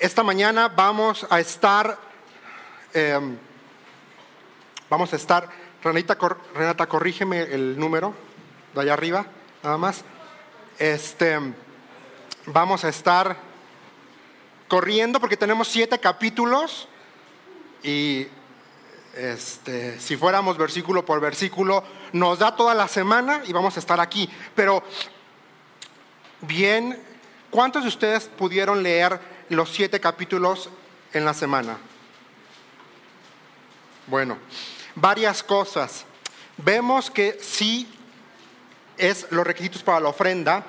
esta mañana vamos a estar, em, vamos a estar, Renata, Renata, corrígeme el número de allá arriba, nada más. Este, vamos a estar corriendo porque tenemos siete capítulos y este, si fuéramos versículo por versículo, nos da toda la semana y vamos a estar aquí. Pero bien, ¿cuántos de ustedes pudieron leer los siete capítulos en la semana? Bueno, varias cosas. Vemos que sí es los requisitos para la ofrenda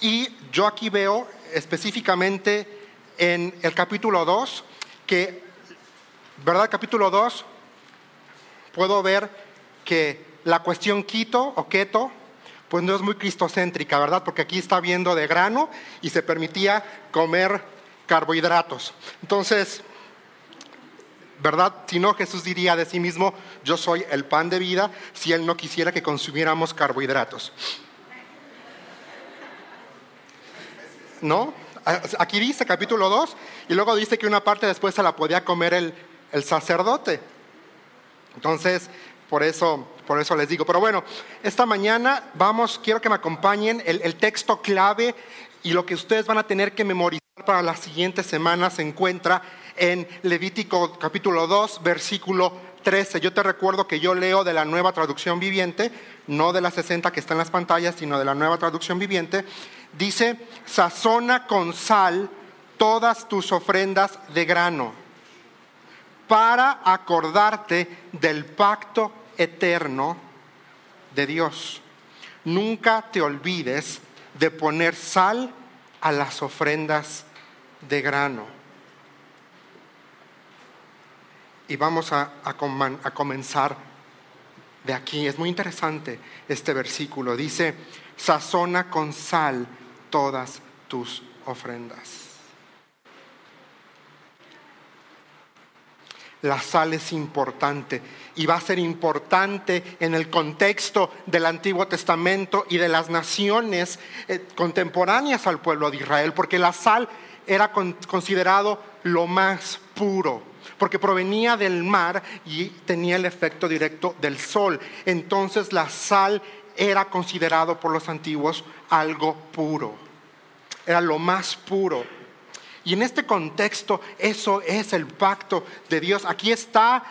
y yo aquí veo específicamente en el capítulo 2 que, ¿verdad? Capítulo 2 puedo ver que la cuestión quito o keto, pues no es muy cristocéntrica, ¿verdad? Porque aquí está viendo de grano y se permitía comer carbohidratos. Entonces, ¿verdad? Si no, Jesús diría de sí mismo, yo soy el pan de vida, si Él no quisiera que consumiéramos carbohidratos. ¿No? Aquí dice capítulo 2 y luego dice que una parte después se la podía comer el, el sacerdote. Entonces, por eso, por eso les digo. Pero bueno, esta mañana vamos, quiero que me acompañen. El, texto clave y lo que ustedes van a tener que memorizar para las siguientes semanas se encuentra en Levítico capítulo 2, versículo 13. Yo te recuerdo que yo leo de la nueva traducción viviente, no de la 60 que está en las pantallas, sino de la nueva traducción viviente. Dice, sazona con sal todas tus ofrendas de grano para acordarte del pacto eterno de Dios. Nunca te olvides de poner sal a las ofrendas de grano. Y vamos a, a, comenzar de aquí. Es muy interesante este versículo. Dice, sazona con sal todas tus ofrendas. la sal es importante y va a ser importante en el contexto del Antiguo Testamento y de las naciones eh, contemporáneas al pueblo de Israel, porque la sal era considerado lo más puro, porque provenía del mar y tenía el efecto directo del sol. Entonces la sal era considerado por los antiguos algo puro, era lo más puro. Y en este contexto, eso es el pacto de Dios. Aquí está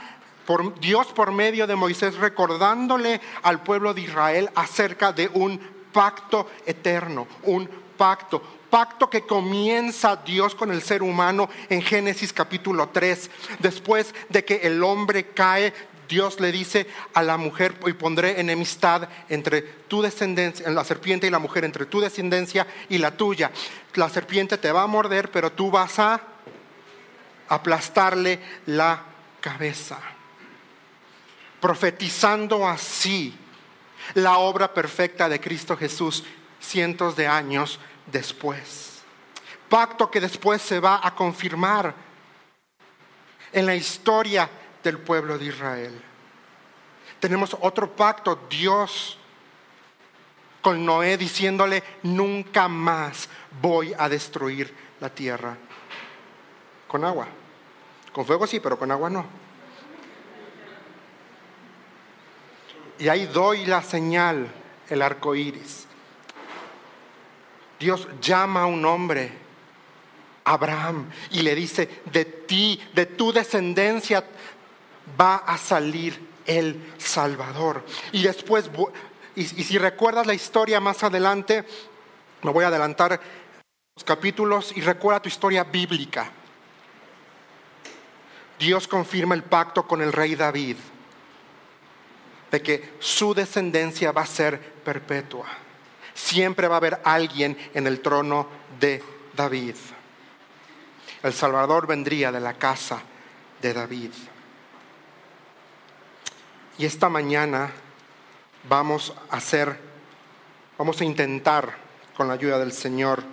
Dios por medio de Moisés recordándole al pueblo de Israel acerca de un pacto eterno, un pacto, pacto que comienza Dios con el ser humano en Génesis capítulo 3, después de que el hombre cae Dios le dice a la mujer, y pondré enemistad entre tu descendencia, la serpiente y la mujer, entre tu descendencia y la tuya. La serpiente te va a morder, pero tú vas a aplastarle la cabeza. Profetizando así la obra perfecta de Cristo Jesús cientos de años después. Pacto que después se va a confirmar en la historia del pueblo de Israel. Tenemos otro pacto, Dios con Noé diciéndole, nunca más voy a destruir la tierra con agua. Con fuego sí, pero con agua no. Y ahí doy la señal, el arco iris. Dios llama a un hombre, Abraham, y le dice: De ti, de tu descendencia, va a salir el Salvador. Y después, y, si recuerdas la historia más adelante, me voy a adelantar los capítulos y recuerda tu historia bíblica. Dios confirma el pacto con el rey David de que su descendencia va a ser perpetua. Siempre va a haber alguien en el trono de David. El Salvador vendría de la casa de David. Y esta mañana vamos a hacer, vamos a intentar, con la ayuda del Señor,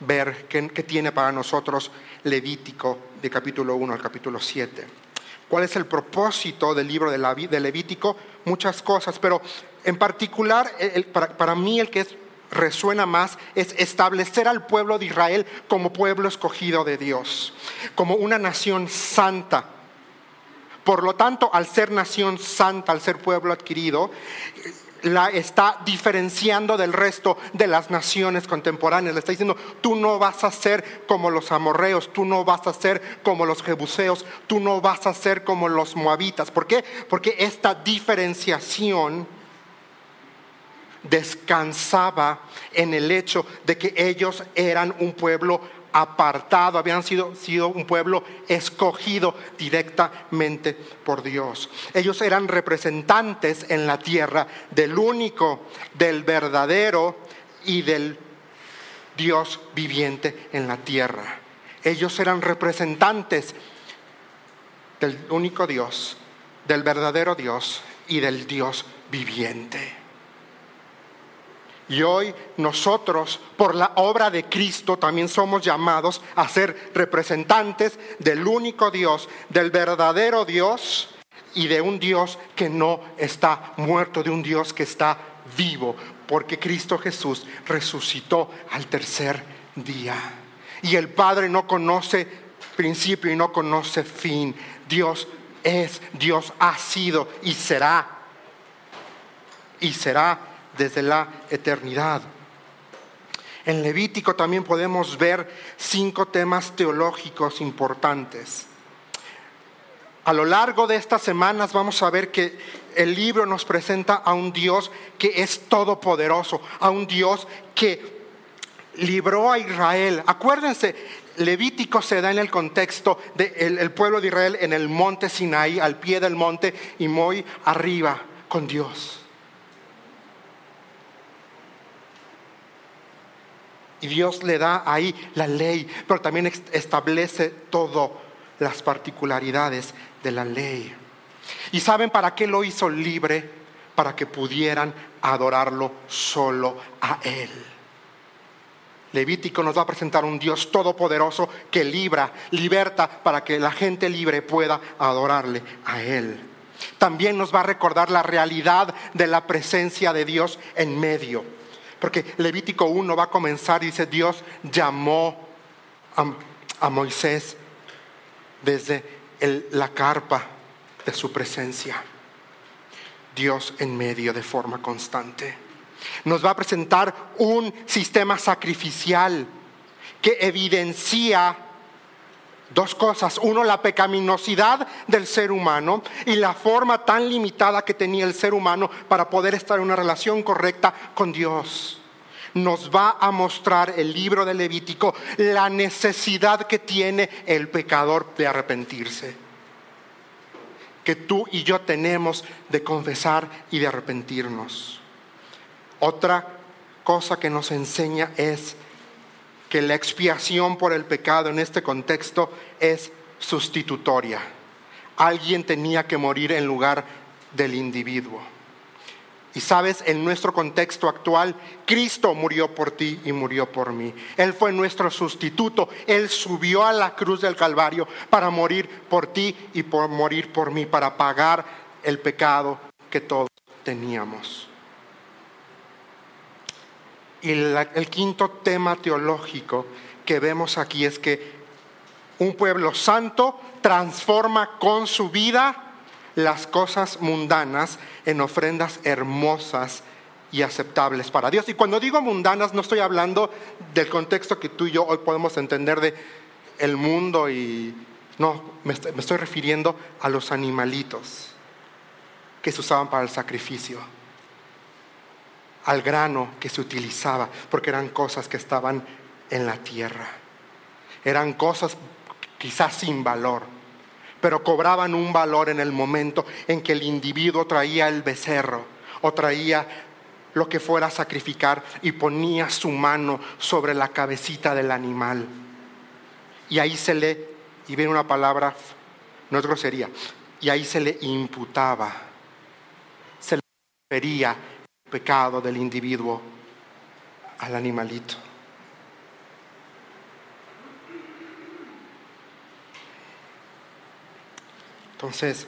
ver qué, tiene para nosotros Levítico de capítulo 1 al capítulo 7. ¿Cuál es el propósito del libro de, Levítico? Muchas cosas, pero en particular, para, mí el que es resuena más es establecer al pueblo de Israel como pueblo escogido de Dios, como una nación santa. Por lo tanto, al ser nación santa, al ser pueblo adquirido, la está diferenciando del resto de las naciones contemporáneas. Le está diciendo, tú no vas a ser como los amorreos, tú no vas a ser como los jebuseos, tú no vas a ser como los moabitas. ¿Por qué? Porque esta diferenciación descansaba en el hecho de que ellos eran un pueblo apartado, habían sido, sido, un pueblo escogido directamente por Dios. Ellos eran representantes en la tierra del único, del verdadero y del Dios viviente en la tierra. Ellos eran representantes del único Dios, del verdadero Dios y del Dios viviente. Y hoy nosotros, por la obra de Cristo, también somos llamados a ser representantes del único Dios, del verdadero Dios y de un Dios que no está muerto, de un Dios que está vivo, porque Cristo Jesús resucitó al tercer día. Y el Padre no conoce principio y no conoce fin. Dios es, Dios ha sido y será. Y será desde la eternidad. En Levítico también podemos ver cinco temas teológicos importantes. A lo largo de estas semanas vamos a ver que el libro nos presenta a un Dios que es todopoderoso, a un Dios que libró a Israel. Acuérdense, Levítico se da en el contexto del pueblo de Israel en el monte Sinaí, al pie del monte y muy arriba con Dios. Y Dios le da ahí la ley, pero también establece todas las particularidades de la ley. ¿Y saben para qué lo hizo libre? Para que pudieran adorarlo solo a Él. Levítico nos va a presentar un Dios todopoderoso que libra, liberta para que la gente libre pueda adorarle a Él. También nos va a recordar la realidad de la presencia de Dios en medio porque Levítico 1 va a comenzar y dice, Dios llamó a, Moisés desde la carpa de su presencia. Dios en medio de forma constante. Nos va a presentar un sistema sacrificial que evidencia dos cosas. Uno, la pecaminosidad del ser humano y la forma tan limitada que tenía el ser humano para poder estar en una relación correcta con Dios. Nos va a mostrar el libro de Levítico la necesidad que tiene el pecador de arrepentirse. Que tú y yo tenemos de confesar y de arrepentirnos. Otra cosa que nos enseña es que la expiación por el pecado en este contexto es sustitutoria. Alguien tenía que morir en lugar del individuo. Y sabes, en nuestro contexto actual, Cristo murió por ti y murió por mí. Él fue nuestro sustituto. Él subió a la cruz del Calvario para morir por ti y por morir por mí, para pagar el pecado que todos teníamos. Y el quinto tema teológico que vemos aquí es que un pueblo santo transforma con su vida las cosas mundanas en ofrendas hermosas y aceptables para Dios. Y cuando digo mundanas no estoy hablando del contexto que tú y yo hoy podemos entender de el mundo y no, me estoy refiriendo a los animalitos que se usaban para el sacrificio al grano que se utilizaba, porque eran cosas que estaban en la tierra. Eran cosas quizás sin valor, pero cobraban un valor en el momento en que el individuo traía el becerro o traía lo que fuera a sacrificar y ponía su mano sobre la cabecita del animal. Y ahí se le, y viene una palabra, no es grosería, y ahí se le imputaba, se le refería pecado del individuo al animalito. Entonces,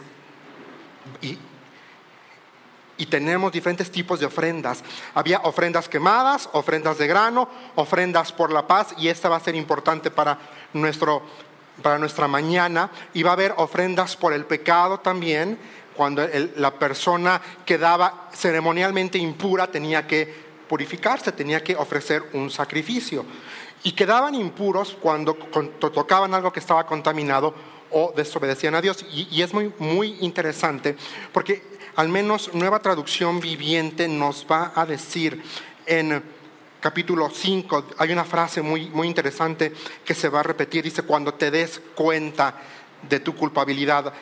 y tenemos diferentes tipos de ofrendas. Había ofrendas quemadas, ofrendas de grano, ofrendas por la paz y esta va a ser importante para, nuestro, para nuestra mañana. Y va a haber ofrendas por el pecado también, cuando la persona quedaba ceremonialmente impura tenía que purificarse, tenía que ofrecer un sacrificio. Y quedaban impuros cuando tocaban algo que estaba contaminado o desobedecían a Dios. Y, es muy, muy interesante porque al menos Nueva Traducción Viviente nos va a decir en capítulo 5, hay una frase muy, muy interesante que se va a repetir, dice, cuando te des cuenta de tu culpabilidad.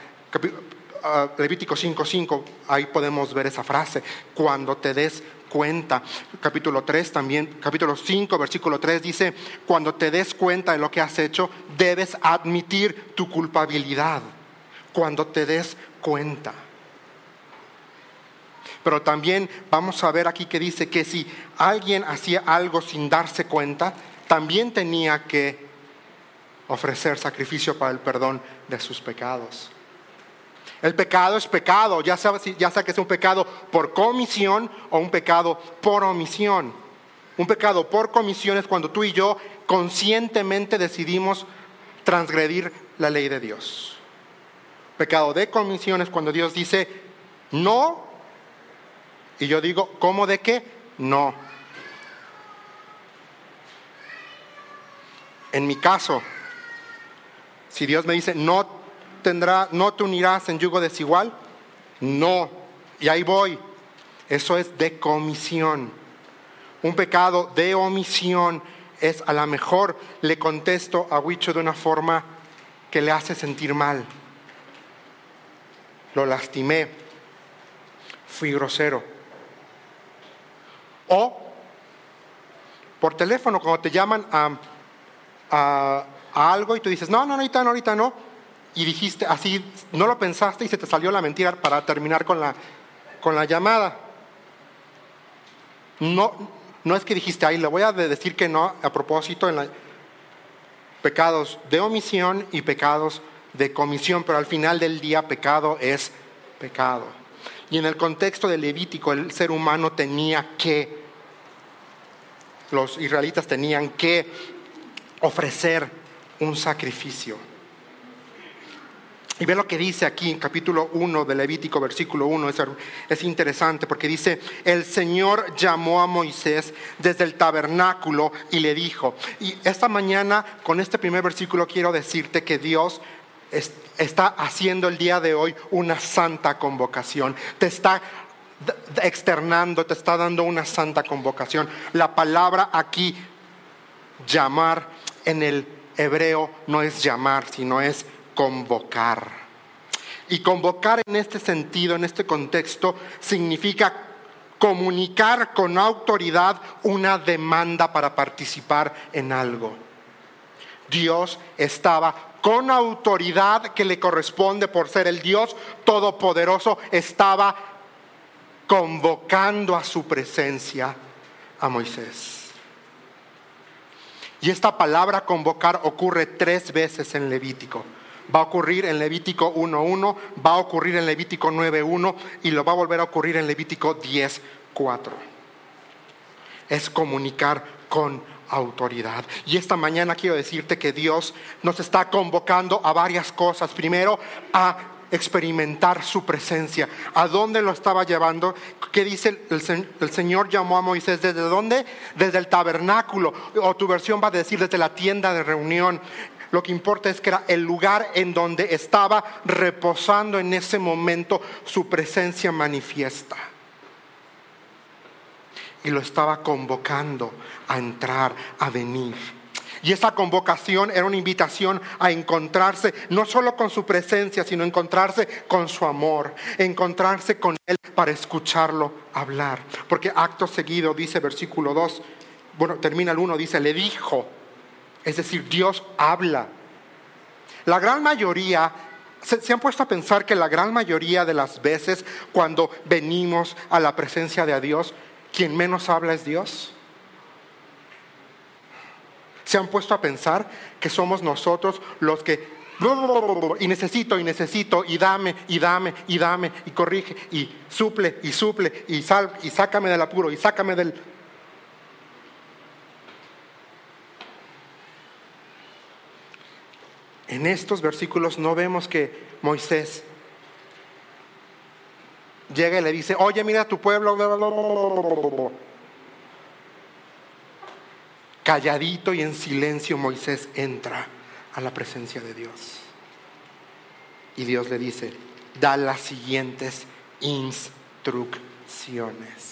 Uh, Levítico 5:5, ahí podemos ver esa frase, cuando te des cuenta. Capítulo 3 también, capítulo 5, versículo 3 dice, cuando te des cuenta de lo que has hecho, debes admitir tu culpabilidad. Cuando te des cuenta. Pero también vamos a ver aquí que dice que si alguien hacía algo sin darse cuenta, también tenía que ofrecer sacrificio para el perdón de sus pecados. El pecado es pecado, ya sea, ya sea que es un pecado por comisión o un pecado por omisión. Un pecado por comisión es cuando tú y yo conscientemente decidimos transgredir la ley de Dios. Pecado de comisión es cuando Dios dice no y yo digo, ¿cómo de qué? No. En mi caso, si Dios me dice, no tendrá, no te unirás en yugo desigual, no. Y ahí voy. Eso es de comisión. Un pecado de omisión es a lo mejor le contesto a Huicho de una forma que le hace sentir mal. Lo lastimé. Fui grosero. O por teléfono, cuando te llaman a, algo y tú dices, no, no, ahorita no, ahorita no, y dijiste así, no lo pensaste y se te salió la mentira para terminar con la, con la llamada. No, no es que dijiste, ahí le voy a decir que no a propósito en pecados de omisión y pecados de comisión, pero al final del día pecado es pecado. Y en el contexto del Levítico el ser humano tenía que los israelitas tenían que ofrecer un sacrificio. Y ve lo que dice aquí en capítulo 1 de Levítico, versículo 1, es, es, interesante porque dice, el Señor llamó a Moisés desde el tabernáculo y le dijo, y esta mañana con este primer versículo quiero decirte que Dios está haciendo el día de hoy una santa convocación, te está externando, te está dando una santa convocación. La palabra aquí, llamar, en el hebreo no es llamar, sino es convocar. Y convocar en este sentido, en este contexto, significa comunicar con autoridad una demanda para participar en algo. Dios estaba con autoridad que le corresponde por ser el Dios todopoderoso, estaba convocando a su presencia a Moisés. Y esta palabra convocar ocurre tres veces en Levítico. Va a ocurrir en Levítico 1.1, va a ocurrir en Levítico 9.1 y lo va a volver a ocurrir en Levítico 10.4. Es comunicar con autoridad. Y esta mañana quiero decirte que Dios nos está convocando a varias cosas. Primero, a experimentar su presencia. ¿A dónde lo estaba llevando? ¿Qué dice el, Señor llamó a Moisés? ¿Desde dónde? Desde el tabernáculo. O tu versión va a decir desde la tienda de reunión. Lo que importa es que era el lugar en donde estaba reposando en ese momento su presencia manifiesta. Y lo estaba convocando a entrar, a venir. Y esa convocación era una invitación a encontrarse no solo con su presencia, sino encontrarse con su amor, encontrarse con Él para escucharlo hablar. Porque acto seguido, dice versículo 2, bueno, termina el 1, dice, le dijo, es decir, Dios habla. La gran mayoría ¿Se, han puesto a pensar que la gran mayoría de las veces cuando venimos a la presencia de Dios, quien menos habla es Dios? ¿Se han puesto a pensar que somos nosotros los que y necesito y necesito y dame y dame y dame y corrige y suple y suple y sal y sácame del apuro y sácame del En estos versículos no vemos que Moisés llega y le dice, oye, mira tu pueblo. Calladito y en silencio Moisés entra a la presencia de Dios. Y Dios le dice, da las siguientes instrucciones.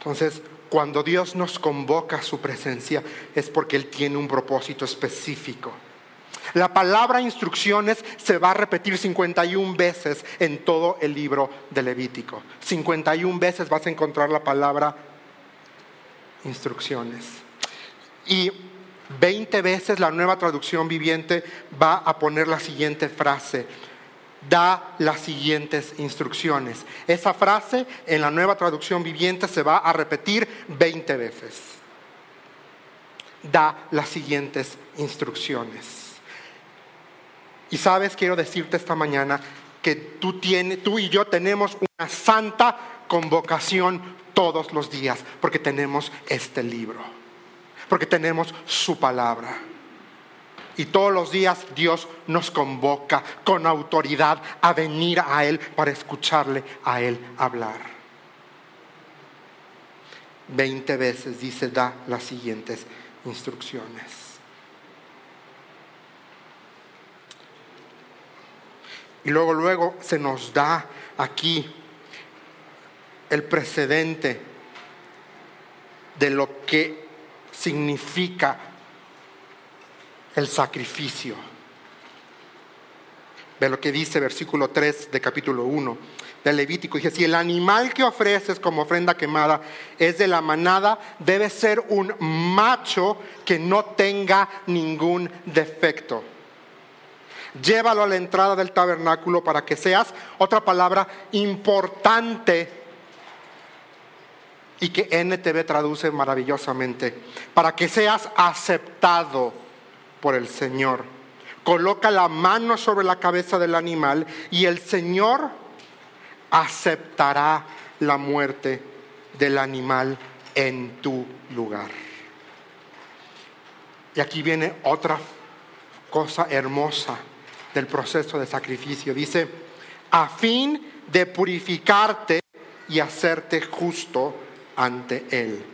Entonces, cuando Dios nos convoca a su presencia es porque Él tiene un propósito específico. La palabra instrucciones se va a repetir 51 veces en todo el libro de Levítico. 51 veces vas a encontrar la palabra instrucciones. Y 20 veces la nueva traducción viviente va a poner la siguiente frase da las siguientes instrucciones. Esa frase en la nueva traducción viviente se va a repetir 20 veces. Da las siguientes instrucciones. Y sabes, quiero decirte esta mañana que tú, tú y yo tenemos una santa convocación todos los días, porque tenemos este libro, porque tenemos su palabra. Y todos los días Dios nos convoca con autoridad a venir a Él para escucharle a Él hablar. Veinte veces dice, da las siguientes instrucciones. Y luego, luego se nos da aquí el precedente de lo que significa el sacrificio. Ve lo que dice versículo 3 de capítulo 1 del Levítico. Dice, si el animal que ofreces como ofrenda quemada es de la manada, debe ser un macho que no tenga ningún defecto. Llévalo a la entrada del tabernáculo para que seas, otra palabra, importante y que NTV traduce maravillosamente, para que seas aceptado por el Señor. Coloca la mano sobre la cabeza del animal y el Señor aceptará la muerte del animal en tu lugar. Y aquí viene otra cosa hermosa del proceso de sacrificio. Dice, a fin de purificarte y hacerte justo ante Él.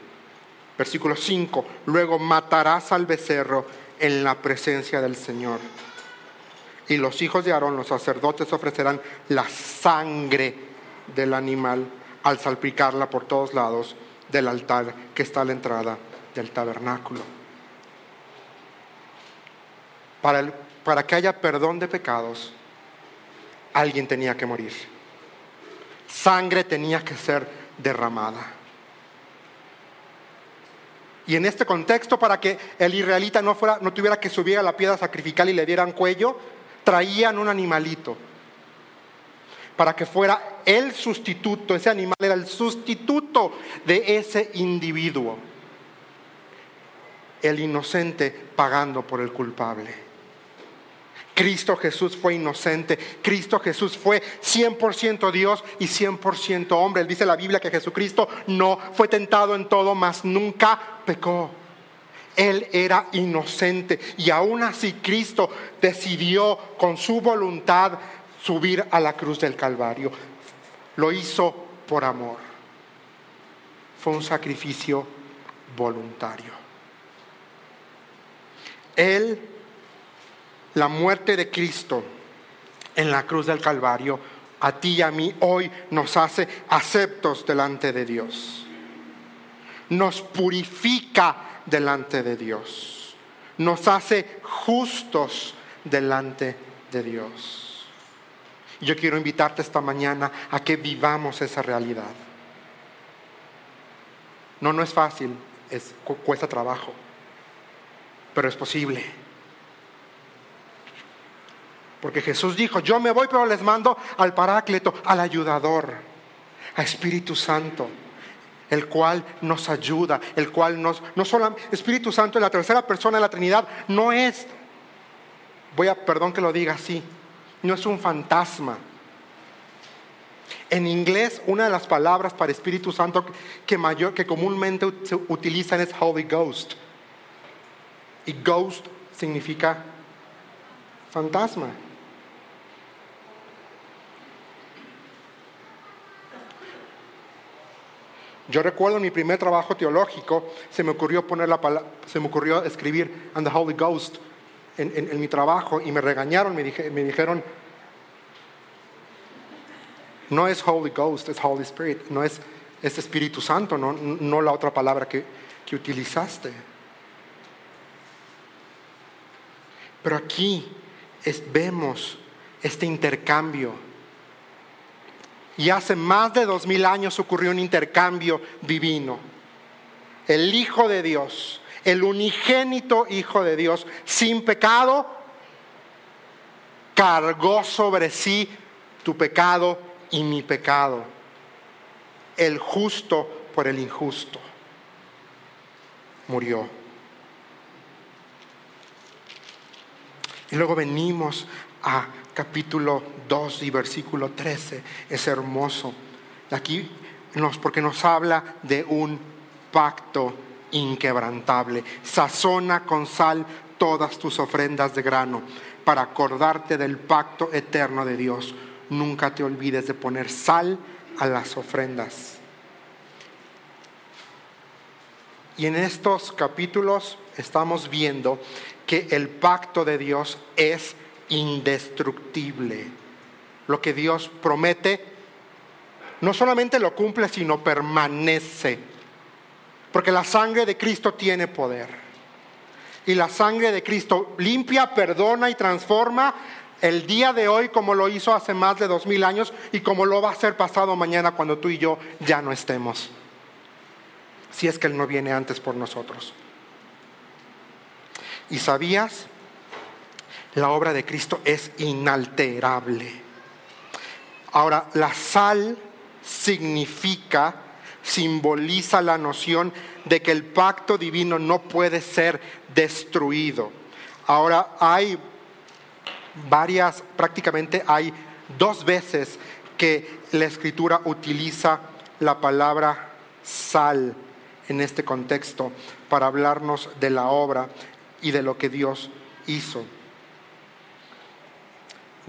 Versículo 5, luego matarás al becerro en la presencia del Señor. Y los hijos de Aarón, los sacerdotes, ofrecerán la sangre del animal al salpicarla por todos lados del altar que está a la entrada del tabernáculo. Para, para que haya perdón de pecados, alguien tenía que morir. Sangre tenía que ser derramada. Y en este contexto, para que el israelita no, fuera, no tuviera que subir a la piedra sacrificial y le dieran cuello, traían un animalito. Para que fuera el sustituto, ese animal era el sustituto de ese individuo. El inocente pagando por el culpable. Cristo Jesús fue inocente, Cristo Jesús fue 100% Dios y 100% hombre. Él dice la Biblia que Jesucristo no fue tentado en todo, mas nunca pecó. Él era inocente y aún así Cristo decidió con su voluntad subir a la cruz del Calvario. Lo hizo por amor. Fue un sacrificio voluntario. Él la muerte de Cristo en la cruz del Calvario a ti y a mí hoy nos hace aceptos delante de Dios. Nos purifica delante de Dios. Nos hace justos delante de Dios. Yo quiero invitarte esta mañana a que vivamos esa realidad. No, no es fácil, es, cuesta trabajo, pero es posible. Porque Jesús dijo, yo me voy, pero les mando al Paráclito, al ayudador, a Espíritu Santo, el cual nos ayuda, el cual nos, no solo, Espíritu Santo, la tercera persona de la Trinidad, no es voy a, perdón que lo diga así, no es un fantasma. En inglés, una de las palabras para Espíritu Santo que, mayor, que comúnmente se utilizan es Holy Ghost. Y ghost significa fantasma. Yo recuerdo en mi primer trabajo teológico, se me ocurrió poner la se me ocurrió escribir and the Holy Ghost en, mi trabajo y me regañaron, me, me dijeron, no es Holy Ghost, es Holy Spirit, no es, Espíritu Santo, no, no la otra palabra que, que utilizaste. Pero aquí vemos este intercambio. Y hace más de dos mil años ocurrió un intercambio divino. El Hijo de Dios, el unigénito Hijo de Dios, sin pecado, cargó sobre sí tu pecado y mi pecado. El justo por el injusto. Murió. Y luego venimos a capítulo 2 y versículo 13. Es hermoso. Aquí nos, porque nos habla de un pacto inquebrantable. Sazona con sal todas tus ofrendas de grano para acordarte del pacto eterno de Dios. Nunca te olvides de poner sal a las ofrendas. Y en estos capítulos estamos viendo que el pacto de Dios es indestructible. Lo que Dios promete no solamente lo cumple, sino permanece. Porque la sangre de Cristo tiene poder. Y la sangre de Cristo limpia, perdona y transforma el día de hoy como lo hizo hace más de dos mil años y como lo va a hacer pasado mañana cuando tú y yo ya no estemos. Si es que Él no viene antes por nosotros. ¿Y sabías? La obra de Cristo es inalterable. Ahora, la sal significa, simboliza la noción de que el pacto divino no puede ser destruido. Ahora, hay varias, prácticamente hay dos veces que la escritura utiliza la palabra sal en este contexto para hablarnos de la obra y de lo que Dios hizo.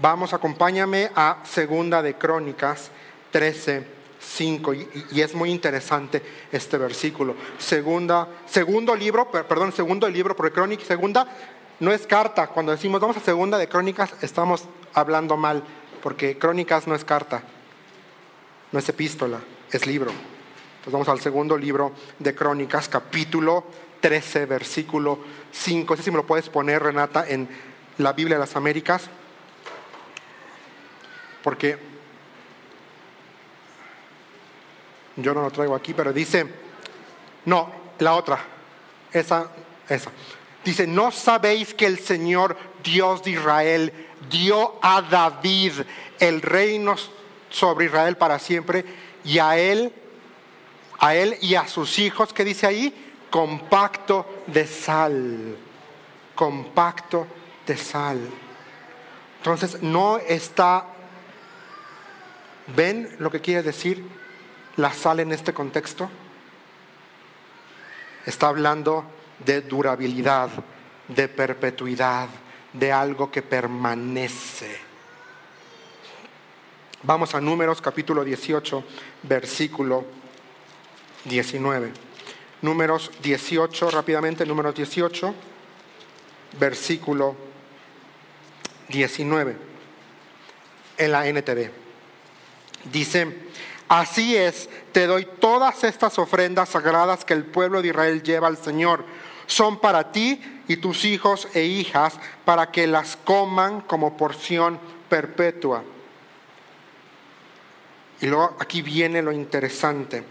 Vamos, acompáñame a Segunda de Crónicas 13, 5, y, es muy interesante este versículo. Segunda, segundo libro, perdón, segundo libro, porque Crónica, segunda no es carta. Cuando decimos vamos a Segunda de Crónicas, estamos hablando mal, porque Crónicas no es carta, no es epístola, es libro. Entonces vamos al segundo libro de Crónicas, capítulo 13, versículo 5. Ese si me lo puedes poner, Renata, en la Biblia de las Américas. Porque yo no lo traigo aquí, pero dice, no, la otra, esa, esa. Dice, ¿no sabéis que el Señor Dios de Israel dio a David el reino sobre Israel para siempre y a él, a él y a sus hijos, que dice ahí? compacto de sal, compacto de sal. Entonces no está, ¿ven lo que quiere decir la sal en este contexto? Está hablando de durabilidad, de perpetuidad, de algo que permanece. Vamos a Números capítulo 18, versículo 19. Números 18, rápidamente, números 18, versículo 19, en la NTV. Dice, así es, te doy todas estas ofrendas sagradas que el pueblo de Israel lleva al Señor. Son para ti y tus hijos e hijas, para que las coman como porción perpetua. Y luego aquí viene lo interesante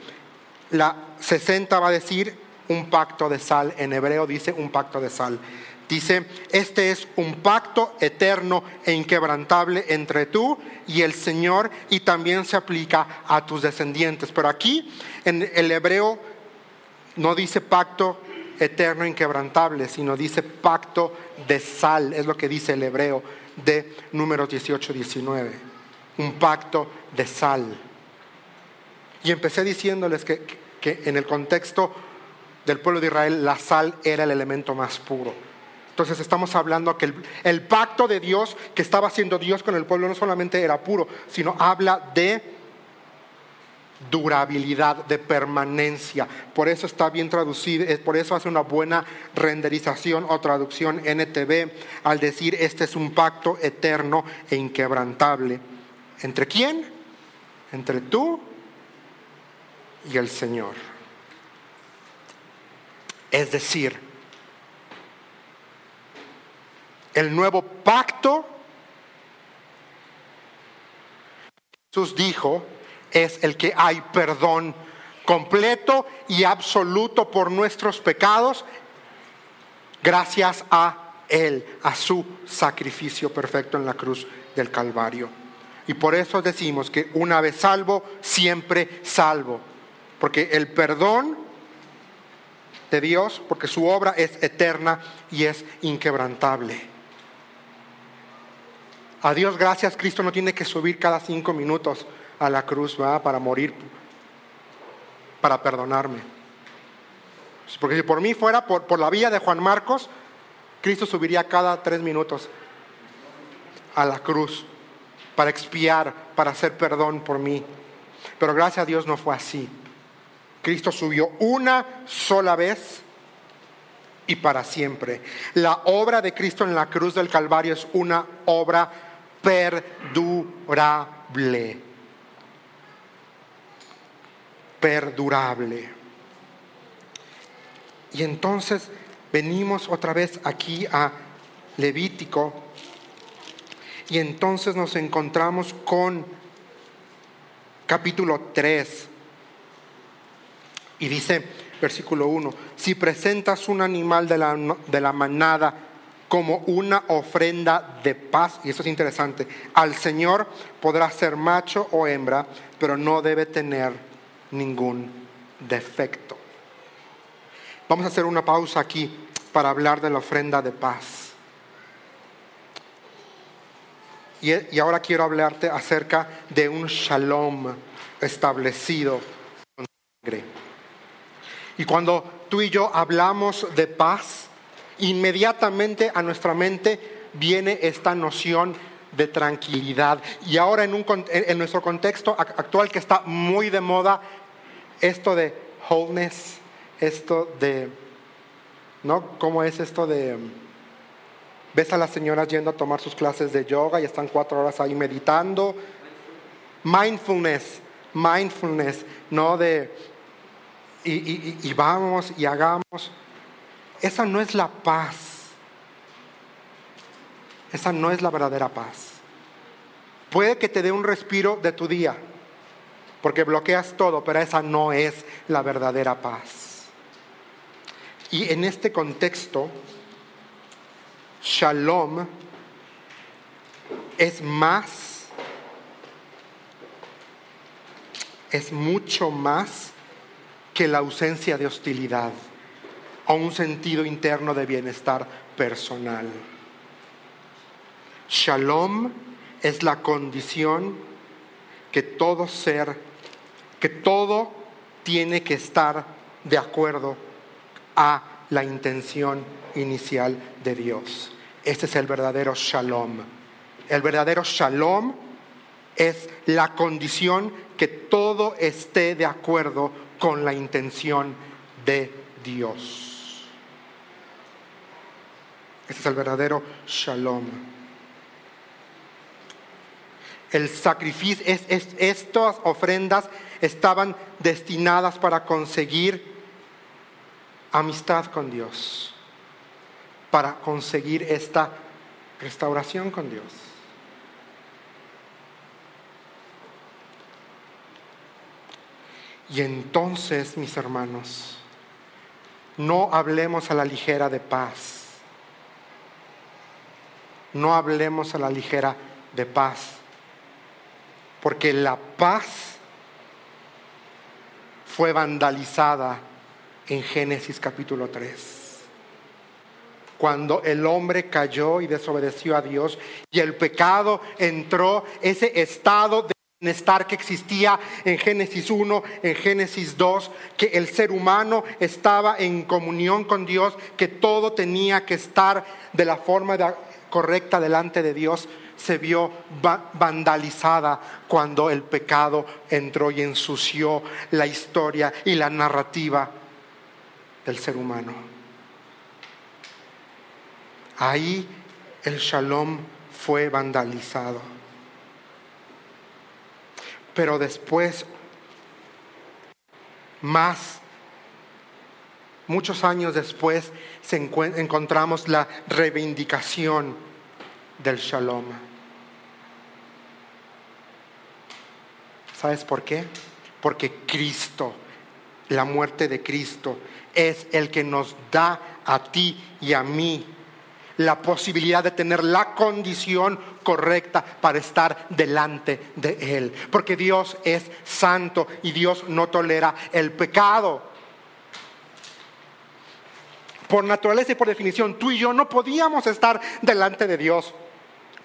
la 60 va a decir un pacto de sal, en hebreo dice un pacto de sal. Dice, este es un pacto eterno e inquebrantable entre tú y el Señor y también se aplica a tus descendientes. Pero aquí en el hebreo no dice pacto eterno, inquebrantable, sino dice pacto de sal, es lo que dice el hebreo de números 18, 19. Un pacto de sal. Y empecé diciéndoles que, que en el contexto del pueblo de Israel la sal era el elemento más puro. Entonces estamos hablando que el, pacto de Dios que estaba haciendo Dios con el pueblo no solamente era puro, sino habla de durabilidad, de permanencia. Por eso está bien traducido, por eso hace una buena renderización o traducción NTV al decir este es un pacto eterno e inquebrantable. ¿Entre quién? Entre tú y el Señor. Es decir, el nuevo pacto, Jesús dijo, es el que hay perdón completo y absoluto por nuestros pecados gracias a Él, a su sacrificio perfecto en la cruz del Calvario. Y por eso decimos que una vez salvo, siempre salvo. Porque el perdón de Dios, porque su obra es eterna y es inquebrantable. A Dios gracias, Cristo no tiene que subir cada cinco minutos a la cruz para morir, para perdonarme. Porque si por mí fuera por, por la vía de Juan Marcos, Cristo subiría cada tres minutos a la cruz para expiar, para hacer perdón por mí. Pero gracias a Dios no fue así. Cristo subió una sola vez y para siempre. La obra de Cristo en la cruz del Calvario es una obra perdurable. Perdurable. Y entonces venimos otra vez aquí a Levítico y entonces nos encontramos con capítulo 3. Y dice, versículo 1, si presentas un animal de la, de la manada como una ofrenda de paz, y eso es interesante, al Señor podrá ser macho o hembra, pero no debe tener ningún defecto. Vamos a hacer una pausa aquí para hablar de la ofrenda de paz. Y, ahora quiero hablarte acerca de un shalom establecido con sangre. Y cuando tú y yo hablamos de paz, inmediatamente a nuestra mente viene esta noción de tranquilidad. Y ahora en, en nuestro contexto actual que está muy de moda, esto de wholeness, esto de, ¿no? ¿Cómo es esto de... Ves a las señoras yendo a tomar sus clases de yoga y están cuatro horas ahí meditando. Mindfulness, mindfulness, ¿no? De, y vamos y hagamos. Esa no es la paz. Esa no es la verdadera paz. Puede que te dé un respiro de tu día, porque bloqueas todo, pero esa no es la verdadera paz. Y en este contexto, shalom es más, es mucho más que la ausencia de hostilidad a un sentido interno de bienestar personal. Shalom es la condición que todo ser, que todo tiene que estar de acuerdo a la intención inicial de Dios. Este es el verdadero shalom. El verdadero shalom es la condición que todo esté de acuerdo con la intención de Dios. Ese es el verdadero shalom. El sacrificio, estas ofrendas estaban destinadas para conseguir amistad con Dios, para conseguir esta restauración con Dios. Y entonces, mis hermanos, no hablemos a la ligera de paz no hablemos a la ligera de paz, porque la paz fue vandalizada en Génesis capítulo 3 cuando el hombre cayó y desobedeció a Dios y el pecado entró, ese estado de bienestar que existía en Génesis 1, en Génesis 2, que el ser humano estaba en comunión con Dios, que todo tenía que estar de la forma correcta delante de Dios, se vio vandalizada cuando el pecado entró y ensució la historia y la narrativa del ser humano. Ahí el shalom fue vandalizado. Pero después, más, muchos años después, encontramos la reivindicación del shalom. ¿Sabes por qué? Porque Cristo, la muerte de Cristo, es el que nos da a ti y a mí la posibilidad de tener la condición correcta para estar delante de Él. Porque Dios es santo y Dios no tolera el pecado. Por naturaleza y por definición, tú y yo no podíamos estar delante de Dios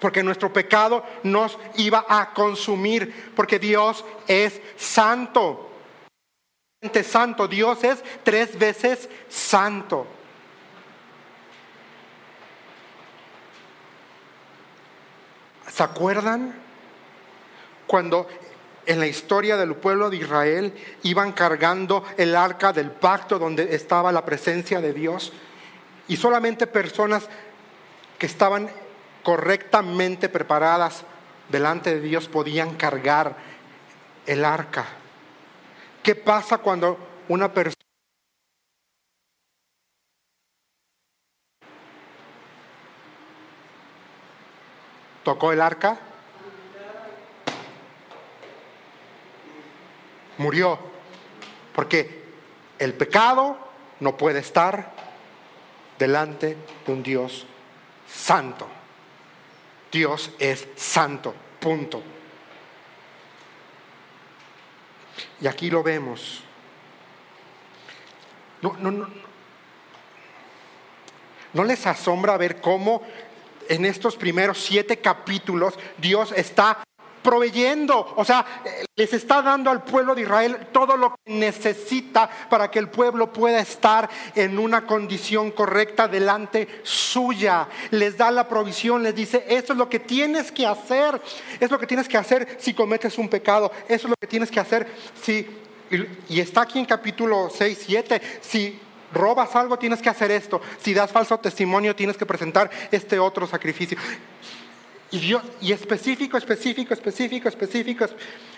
porque nuestro pecado nos iba a consumir, porque Dios es santo. Santo, Dios es tres veces santo. ¿Se acuerdan cuando en la historia del pueblo de Israel iban cargando el arca del pacto donde estaba la presencia de Dios? Y solamente personas que estaban correctamente preparadas delante de Dios podían cargar el arca. ¿Qué pasa cuando una persona tocó el arca? Murió. Porque el pecado no puede estar delante de un Dios santo. Dios es santo, punto. Y aquí lo vemos. No, no, no. ¿No les asombra ver cómo en estos primeros siete capítulos Dios está proveyendo, o sea, les está dando al pueblo de Israel todo lo que necesita para que el pueblo pueda estar en una condición correcta delante suya. Les da la provisión, les dice, esto es lo que tienes que hacer, es lo que tienes que hacer si cometes un pecado, eso es lo que tienes que hacer si, y está aquí en capítulo 6, 7, si robas algo tienes que hacer esto, si das falso testimonio tienes que presentar este otro sacrificio. Y, específico, específico, específico, específico.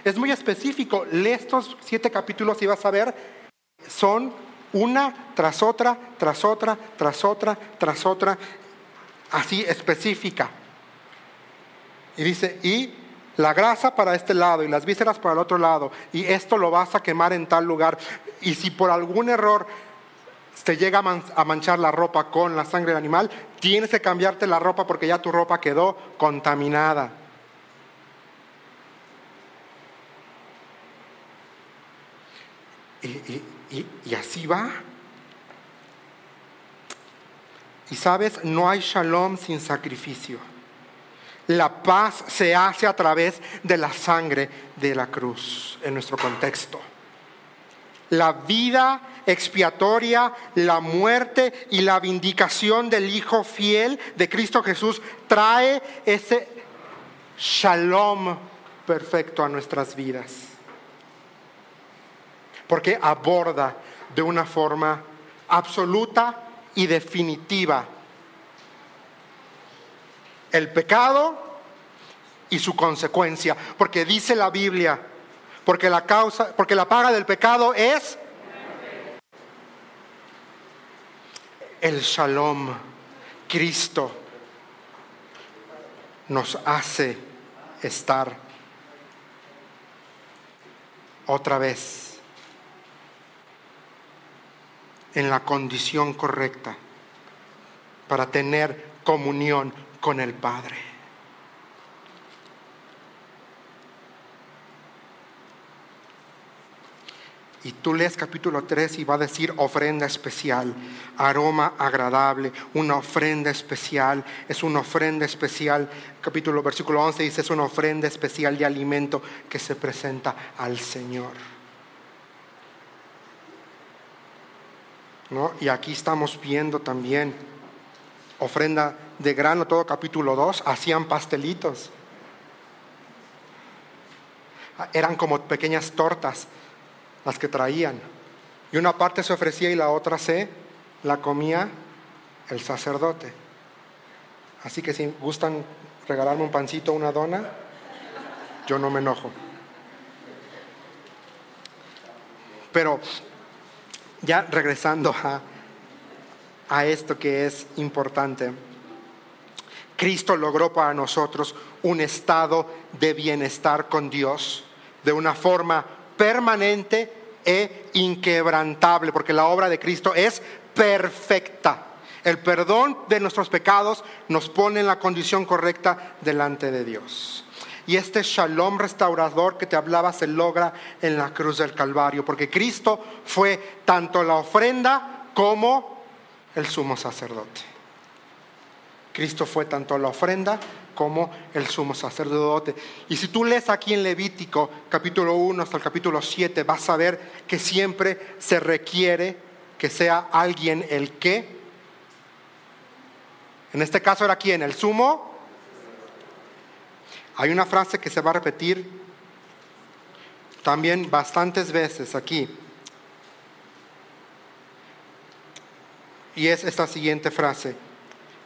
Es muy específico. Lee estos siete capítulos y vas a ver, son una tras otra, tras otra, tras otra, tras otra, así específica. Y dice, y la grasa para este lado y las vísceras para el otro lado, y esto lo vas a quemar en tal lugar. Y si por algún error te llega a manchar la ropa con la sangre del animal, tienes que cambiarte la ropa porque ya tu ropa quedó contaminada. Y, así va. Y sabes, no hay shalom sin sacrificio. La paz se hace a través de la sangre de la cruz en nuestro contexto. La vida expiatoria, la muerte y la vindicación del Hijo fiel de Cristo Jesús trae ese shalom perfecto a nuestras vidas. Porque aborda de una forma absoluta y definitiva el pecado y su consecuencia. Porque dice la Biblia, porque la causa, porque la paga del pecado es el shalom, Cristo, nos hace estar otra vez en la condición correcta para tener comunión con el Padre. Y tú lees capítulo 3 y va a decir ofrenda especial, aroma agradable, una ofrenda especial, es una ofrenda especial. Capítulo versículo 11 dice, es una ofrenda especial de alimento que se presenta al Señor. ¿No? Y aquí estamos viendo también ofrenda de grano, todo capítulo 2, hacían pastelitos. Eran como pequeñas tortas las que traían. Y una parte se ofrecía y la otra se la comía el sacerdote. Así que si gustan regalarme un pancito o una dona, yo no me enojo. Pero ya regresando a, a esto que es importante, Cristo logró para nosotros un estado de bienestar con Dios de una forma permanente e inquebrantable, porque la obra de Cristo es perfecta. El perdón de nuestros pecados nos pone en la condición correcta delante de Dios. Y este shalom restaurador que te hablaba se logra en la cruz del Calvario, porque Cristo fue tanto la ofrenda como el sumo sacerdote. Cristo fue tanto la ofrenda como el sumo sacerdote. Y si tú lees aquí en Levítico capítulo 1 hasta el capítulo 7, vas a ver que siempre se requiere que sea alguien el que. En este caso era quién, el sumo. Hay una frase que se va a repetir también bastantes veces aquí. Y es esta siguiente frase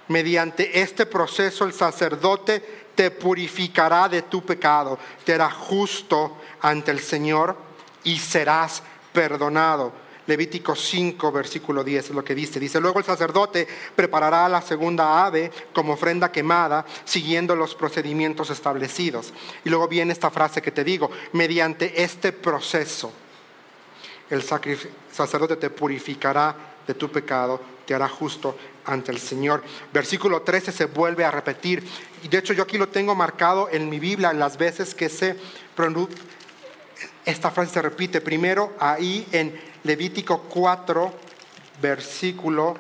mediante este proceso el sacerdote te purificará de tu pecado, te hará justo ante el Señor y serás perdonado. Levítico 5, versículo 10 es lo que dice. Dice, luego el sacerdote preparará la segunda ave como ofrenda quemada, siguiendo los procedimientos establecidos. Y luego viene esta frase que te digo, mediante este proceso, el sacerdote te purificará de tu pecado, te hará justo ante el Señor. Versículo 13 se vuelve a repetir. Y de hecho yo aquí lo tengo marcado en mi Biblia las veces que se esta frase se repite. Primero ahí en Levítico 4, versículo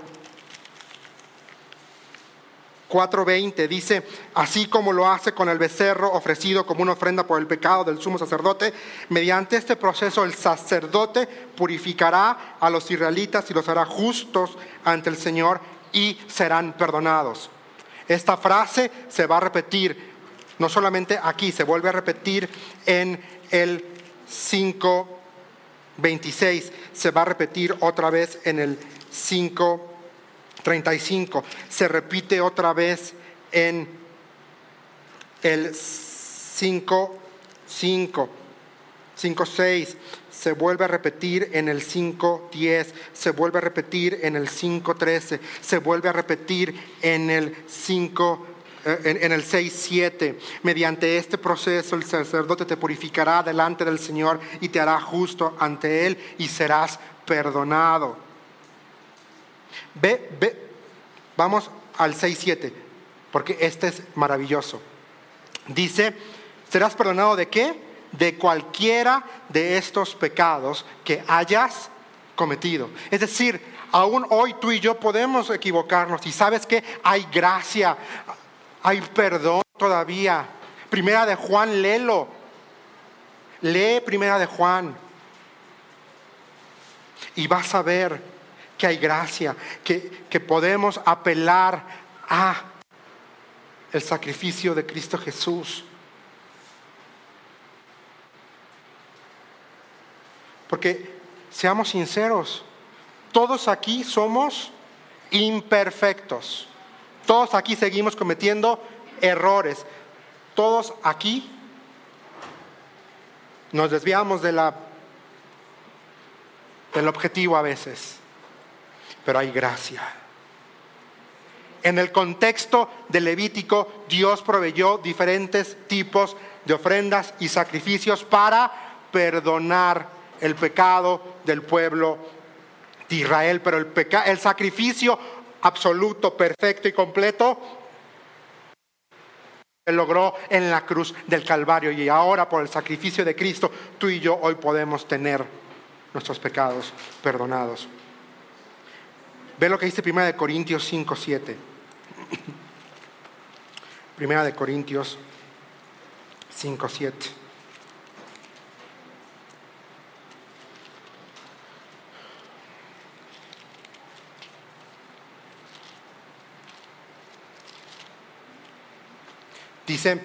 4.20 dice, así como lo hace con el becerro ofrecido como una ofrenda por el pecado del sumo sacerdote, mediante este proceso el sacerdote purificará a los israelitas y los hará justos ante el Señor y serán perdonados. Esta frase se va a repetir, no solamente aquí, se vuelve a repetir en el 5.26, se va a repetir otra vez en el 5.35, se repite otra vez en el 5.5, 5.6, se vuelve a repetir en el 5.10, se vuelve a repetir en el 5.13, se vuelve a repetir en el 5 eh, en, el 6.7. Mediante este proceso el sacerdote te purificará delante del Señor y te hará justo ante Él y serás perdonado. Ve, ve, vamos al 6.7, porque este es maravilloso. Dice, ¿serás perdonado de qué? De cualquiera de estos pecados que hayas cometido. Es decir, aún hoy tú y yo podemos equivocarnos y sabes que hay gracia, hay perdón todavía. Primera de Juan, léelo. Lee Primera de Juan. Y vas a ver que hay gracia, que, que podemos apelar a el sacrificio de Cristo Jesús. Porque seamos sinceros, todos aquí somos imperfectos. Todos aquí seguimos cometiendo errores. Todos aquí nos desviamos de del objetivo a veces, pero hay gracia. En el contexto del Levítico, Dios proveyó diferentes tipos de ofrendas y sacrificios para perdonar el pecado del pueblo de Israel, pero el, el sacrificio absoluto, perfecto y completo se logró en la cruz del Calvario y ahora por el sacrificio de Cristo tú y yo hoy podemos tener nuestros pecados perdonados. Ve lo que dice 1 de Corintios 5, 7. Primera de Corintios 5, 7. Dice,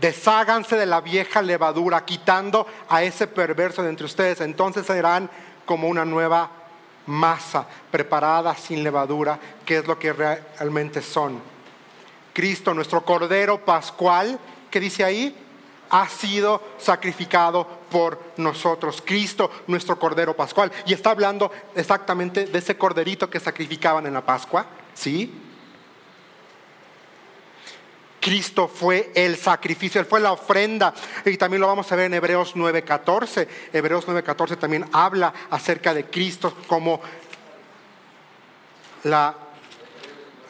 desháganse de la vieja levadura, quitando a ese perverso de entre ustedes. Entonces serán como una nueva masa preparada sin levadura, que es lo que realmente son. Cristo, nuestro Cordero Pascual, que dice ahí, ha sido sacrificado por nosotros. Cristo, nuestro Cordero Pascual. Y está hablando exactamente de ese corderito que sacrificaban en la Pascua, ¿sí? Cristo fue el sacrificio, Él fue la ofrenda. Y también lo vamos a ver en Hebreos 9:14. Hebreos 9:14 también habla acerca de Cristo como la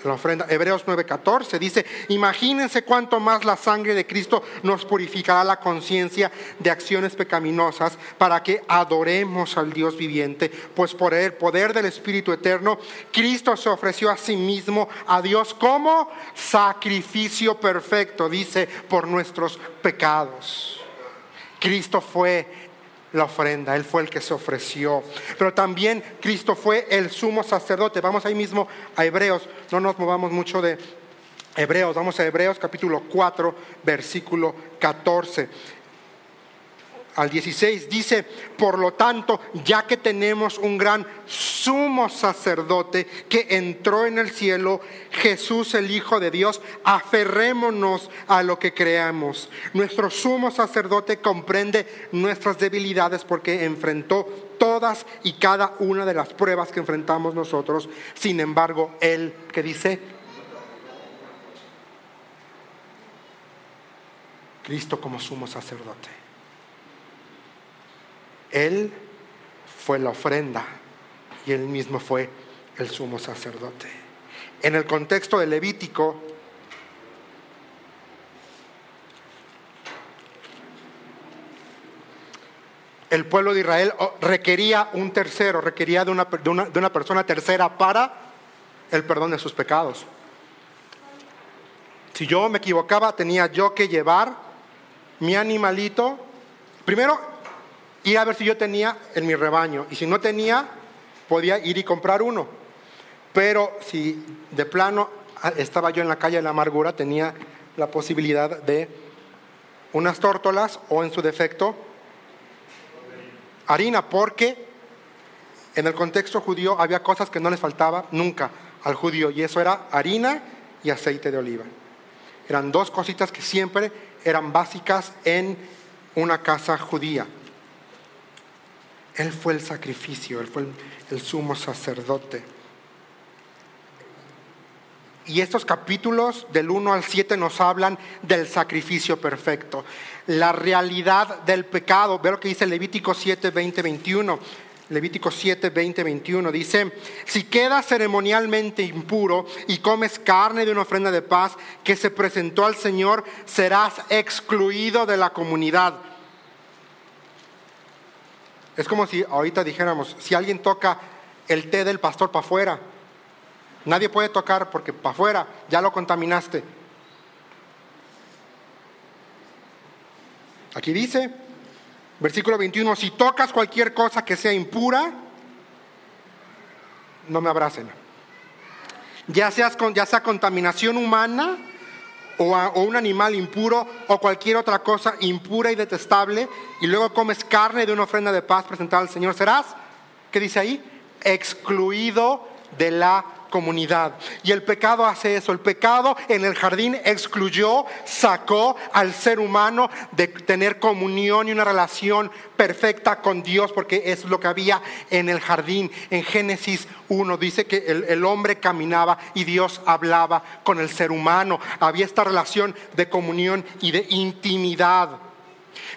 la ofrenda. Hebreos 9:14 dice, imagínense cuánto más la sangre de Cristo nos purificará la conciencia de acciones pecaminosas para que adoremos al Dios viviente, pues por el poder del Espíritu Eterno, Cristo se ofreció a sí mismo a Dios como sacrificio perfecto, dice, por nuestros pecados. Cristo fue la ofrenda, Él fue el que se ofreció. Pero también Cristo fue el sumo sacerdote. Vamos ahí mismo a Hebreos, no nos movamos mucho de Hebreos, vamos a Hebreos capítulo 4, versículo 14 al 16 dice, por lo tanto, ya que tenemos un gran sumo sacerdote que entró en el cielo, Jesús el Hijo de Dios, aferrémonos a lo que creamos. Nuestro sumo sacerdote comprende nuestras debilidades porque enfrentó todas y cada una de las pruebas que enfrentamos nosotros. Sin embargo, Él, que dice, Cristo como sumo sacerdote él fue la ofrenda y él mismo fue el sumo sacerdote. En el contexto de Levítico, el pueblo de Israel oh, requería un tercero, requería de una, de, una, de una, persona tercera para el perdón de sus pecados. Si yo me equivocaba, tenía yo que llevar mi animalito. Primero, ir a ver si yo tenía en mi rebaño. Y si no tenía, podía ir y comprar uno. Pero si de plano ah, estaba yo en la calle de la amargura, tenía la posibilidad de unas tórtolas o en su defecto harina, porque en el contexto judío había cosas que no les faltaba nunca al judío y eso era harina y aceite de oliva. Eran dos cositas que siempre eran básicas en una casa judía. Él fue el sacrificio, Él fue el, sumo sacerdote. Y estos capítulos del 1 al 7 nos hablan del sacrificio perfecto, la realidad del pecado. Ve lo que dice Levítico 7, 20, 21. Levítico 7, 20, 21 dice, si quedas ceremonialmente impuro y comes carne de una ofrenda de paz que se presentó al Señor, serás excluido de la comunidad es como si ahorita dijéramos, si alguien toca el té del pastor para afuera, nadie puede tocar porque para afuera ya lo contaminaste. Aquí dice, versículo 21, si tocas cualquier cosa que sea impura, no me abracen. Ya, seas, ya sea contaminación humana o, un animal impuro o cualquier otra cosa impura y detestable y luego comes carne de una ofrenda de paz presentada al Señor, serás, ¿qué dice ahí? Excluido de la comunidad. Y el pecado hace eso. El pecado en el jardín excluyó, sacó al ser humano de tener comunión y una relación perfecta con Dios, porque es lo que había en el jardín. En Génesis 1 dice que el, el hombre caminaba y Dios hablaba con el ser humano. Había esta relación de comunión y de intimidad.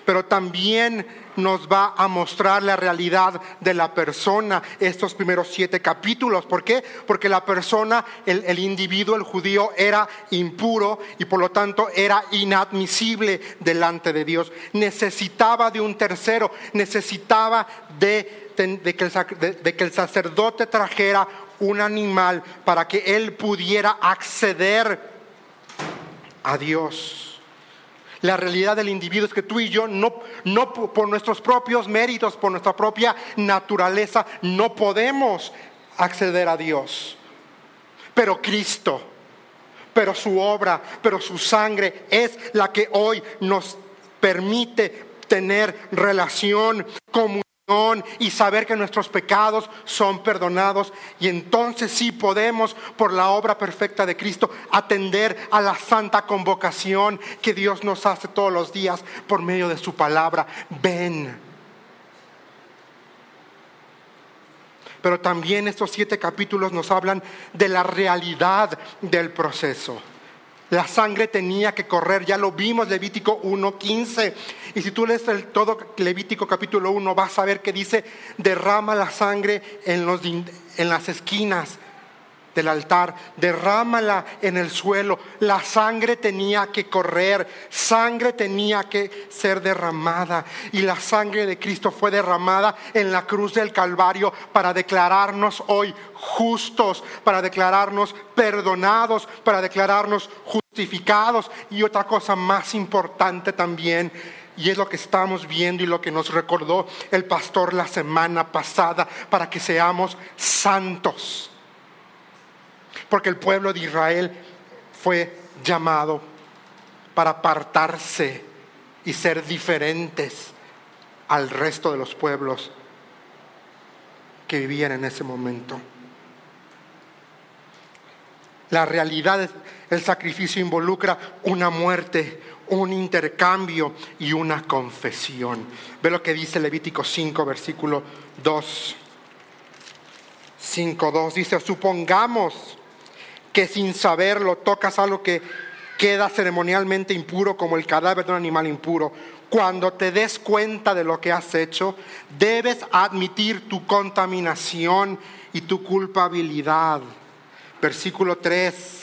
Pero también nos va a mostrar la realidad de la persona estos primeros siete capítulos. ¿Por qué? Porque la persona, el, individuo, el judío, era impuro y por lo tanto era inadmisible delante de Dios. Necesitaba de un tercero, necesitaba de que el sacerdote trajera un animal para que él pudiera acceder a Dios. La realidad del individuo es que tú y yo no, no por nuestros propios méritos, por nuestra propia naturaleza, no podemos acceder a Dios. Pero Cristo, pero su obra, pero su sangre es la que hoy nos permite tener relación, comunicación y saber que nuestros pecados son perdonados y entonces sí podemos por la obra perfecta de Cristo atender a la santa convocación que Dios nos hace todos los días por medio de su palabra. Ven. Pero también estos siete capítulos nos hablan de la realidad del proceso. La sangre tenía que correr, ya lo vimos Levítico 1.15. Y si tú lees el todo Levítico capítulo 1, vas a ver que dice, derrama la sangre en, los, en las esquinas del altar, derrámala en el suelo. La sangre tenía que correr, sangre tenía que ser derramada. Y la sangre de Cristo fue derramada en la cruz del Calvario para declararnos hoy justos, para declararnos perdonados, para declararnos justificados. Y otra cosa más importante también y es lo que estamos viendo y lo que nos recordó el pastor la semana pasada, para que seamos santos porque el pueblo de Israel fue llamado para apartarse y ser diferentes al resto de los pueblos que vivían en ese momento. La realidad del sacrificio involucra una muerte, un intercambio y una confesión. Ve lo que dice Levítico 5, versículo 2. 5, 2 dice, supongamos que sin saberlo tocas algo que queda ceremonialmente impuro como el cadáver de un animal impuro. Cuando te des cuenta de lo que has hecho, debes admitir tu contaminación y tu culpabilidad. Versículo 3.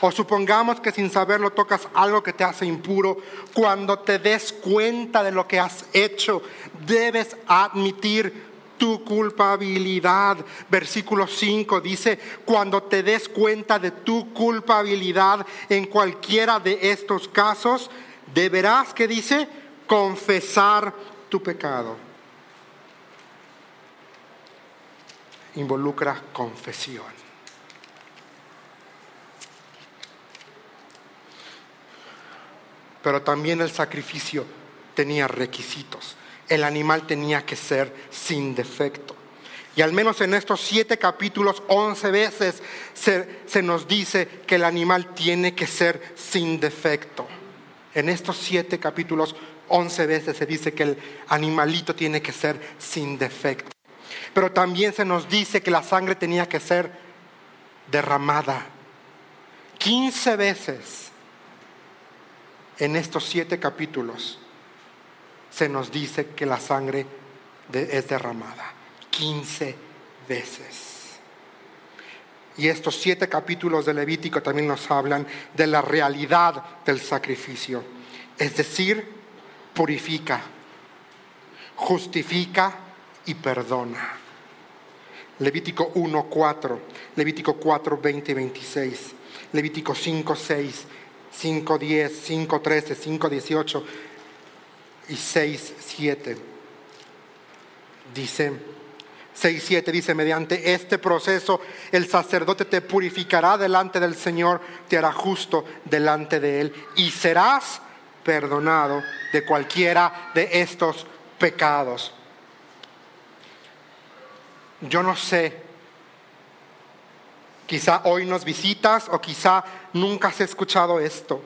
O supongamos que sin saberlo tocas algo que te hace impuro. Cuando te des cuenta de lo que has hecho, debes admitir tu culpabilidad. Versículo 5 dice, cuando te des cuenta de tu culpabilidad en cualquiera de estos casos, deberás, que dice, confesar tu pecado. Involucra confesión. Pero también el sacrificio tenía requisitos el animal tenía que ser sin defecto. Y al menos en estos siete capítulos, once veces se, nos dice que el animal tiene que ser sin defecto. En estos siete capítulos, once veces se dice que el animalito tiene que ser sin defecto. Pero también se nos dice que la sangre tenía que ser derramada. Quince veces en estos siete capítulos se nos dice que la sangre es derramada. 15 veces. Y estos siete capítulos de Levítico también nos hablan de la realidad del sacrificio. Es decir, purifica, justifica y perdona. Levítico 1, 4, Levítico 4, 20 y 26, Levítico 5, 6, 5, 10, 5, 13, 5, 18, y 6, 7. Dice, 6, 7 dice, mediante este proceso el sacerdote te purificará delante del Señor, te hará justo delante de Él y serás perdonado de cualquiera de estos pecados. Yo no sé, quizá hoy nos visitas o quizá nunca has escuchado esto.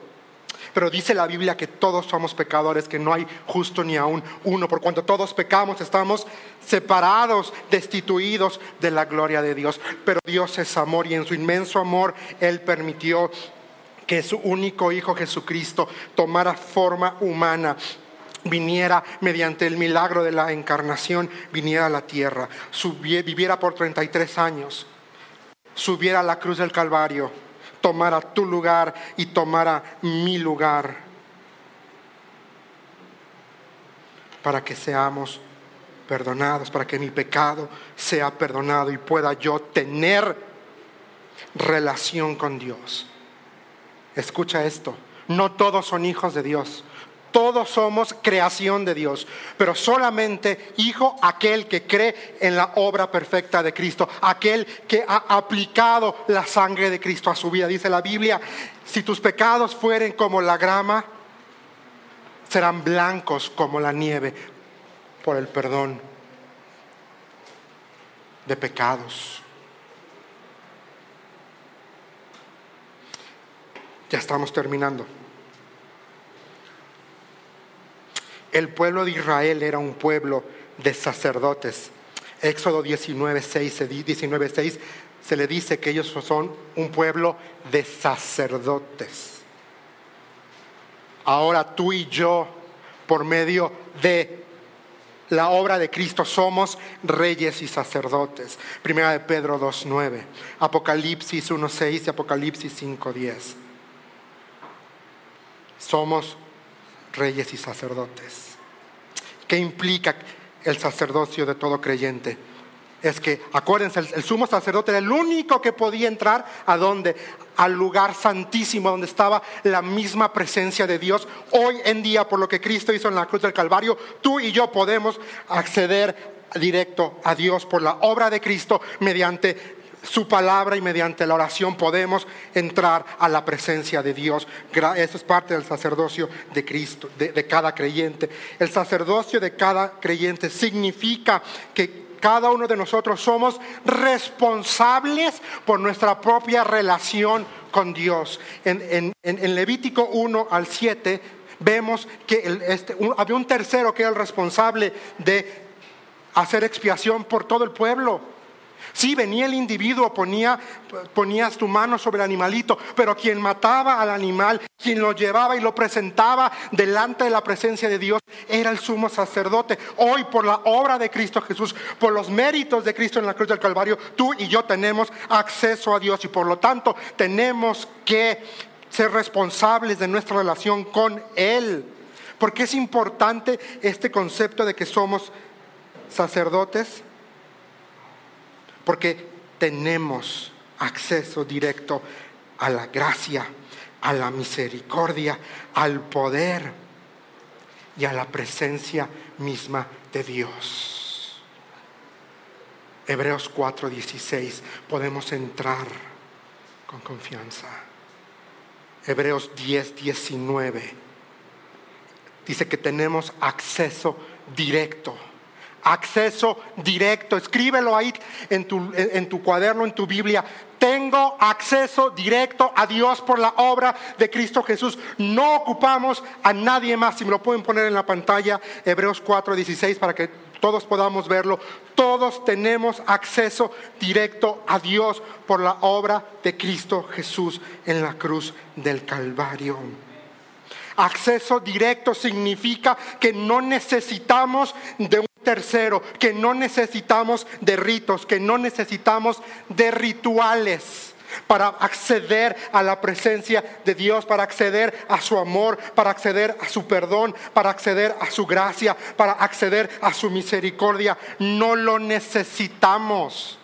Pero dice la Biblia que todos somos pecadores, que no hay justo ni aún uno. Por cuanto todos pecamos, estamos separados, destituidos de la gloria de Dios. Pero Dios es amor y en su inmenso amor Él permitió que su único Hijo Jesucristo tomara forma humana viniera mediante el milagro de la encarnación, viniera a la tierra, viviera por 33 años, subiera a la cruz del Calvario, tomara tu lugar y tomara mi lugar, para que seamos perdonados, para que mi pecado sea perdonado y pueda yo tener relación con Dios. Escucha esto, no todos son hijos de Dios. Todos somos creación de Dios, pero solamente hijo aquel que cree en la obra perfecta de Cristo, aquel que ha aplicado la sangre de Cristo a su vida. Dice la Biblia, si tus pecados fueren como la grama, serán blancos como la nieve por el perdón de pecados. Ya estamos terminando. El pueblo de Israel era un pueblo de sacerdotes. Éxodo 19.6 19, se le dice que ellos son un pueblo de sacerdotes. Ahora tú y yo, por medio de la obra de Cristo, somos reyes y sacerdotes. Primera de Pedro 2.9, Apocalipsis 1.6 y Apocalipsis 5.10. Somos reyes y sacerdotes. ¿Qué implica el sacerdocio de todo creyente? Es que, acuérdense, el, sumo sacerdote era el único que podía entrar a donde? Al lugar santísimo donde estaba la misma presencia de Dios. Hoy en día, por lo que Cristo hizo en la cruz del Calvario, tú y yo podemos acceder directo a Dios por la obra de Cristo mediante su palabra y mediante la oración podemos entrar a la presencia de Dios. Eso es parte del sacerdocio de Cristo, de, cada creyente. El sacerdocio de cada creyente significa que cada uno de nosotros somos responsables por nuestra propia relación con Dios. En, Levítico 1 al 7 vemos que este, había un tercero que era el responsable de hacer expiación por todo el pueblo. Sí, venía el individuo, ponía, ponías tu mano sobre el animalito, pero quien mataba al animal, quien lo llevaba y lo presentaba delante de la presencia de Dios, era el sumo sacerdote. Hoy, por la obra de Cristo Jesús, por los méritos de Cristo en la cruz del Calvario, tú y yo tenemos acceso a Dios y por lo tanto tenemos que ser responsables de nuestra relación con Él. Porque es importante este concepto de que somos sacerdotes porque tenemos acceso directo a la gracia, a la misericordia, al poder y a la presencia misma de Dios. Hebreos 4:16, podemos entrar con confianza. Hebreos 10:19 dice que tenemos acceso directo acceso directo. Escríbelo ahí en tu, en tu, cuaderno, en tu Biblia. Tengo acceso directo a Dios por la obra de Cristo Jesús. No ocupamos a nadie más. Si me lo pueden poner en la pantalla, Hebreos 4:16, para que todos podamos verlo. Todos tenemos acceso directo a Dios por la obra de Cristo Jesús en la cruz del Calvario. Acceso directo significa que no necesitamos de un tercero, que no necesitamos de ritos, que no necesitamos de rituales para acceder a la presencia de Dios, para acceder a su amor, para acceder a su perdón, para acceder a su gracia, para acceder a su misericordia. No lo necesitamos,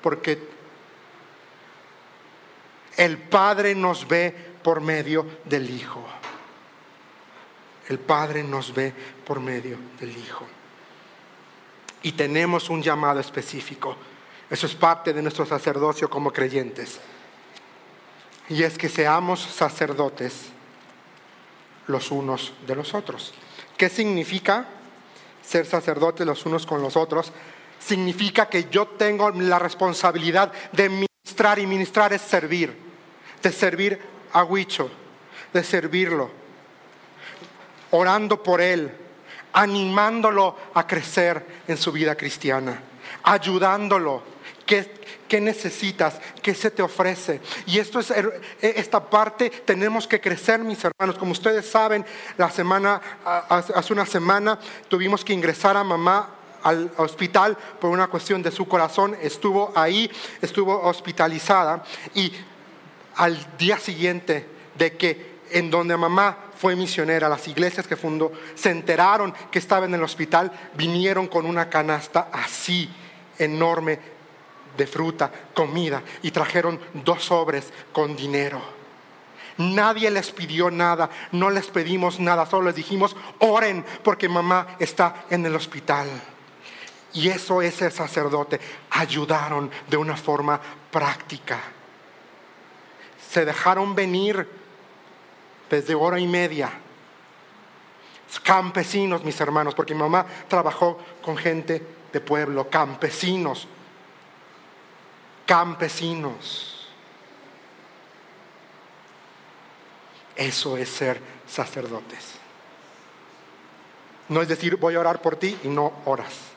porque el Padre nos ve por medio del Hijo. El Padre nos ve por medio del Hijo. Y tenemos un llamado específico. Eso es parte de nuestro sacerdocio como creyentes. Y es que seamos sacerdotes los unos de los otros. ¿Qué significa ser sacerdotes los unos con los otros? Significa que yo tengo la responsabilidad de ministrar y ministrar es servir, de servir a Huicho, de servirlo, orando por él, animándolo a crecer en su vida cristiana, ayudándolo, que, ¿Qué necesitas? ¿Qué se te ofrece? Y esto es er, e, esta parte tenemos que crecer, mis hermanos. Como ustedes saben, la semana hace una semana tuvimos que ingresar a mamá al hospital por una cuestión de su corazón, estuvo ahí, estuvo hospitalizada y al día siguiente de que en donde mamá fue misionera, las iglesias que fundó, se enteraron que estaba en el hospital, vinieron con una canasta así enorme de fruta, comida, y trajeron dos sobres con dinero. Nadie les pidió nada, no les pedimos nada, solo les dijimos, oren porque mamá está en el hospital. Y eso es el sacerdote. Ayudaron de una forma práctica. Se dejaron venir desde hora y media. Campesinos, mis hermanos, porque mi mamá trabajó con gente de pueblo, campesinos. Campesinos. Eso es ser sacerdotes. No es decir, voy a orar por ti y no oras.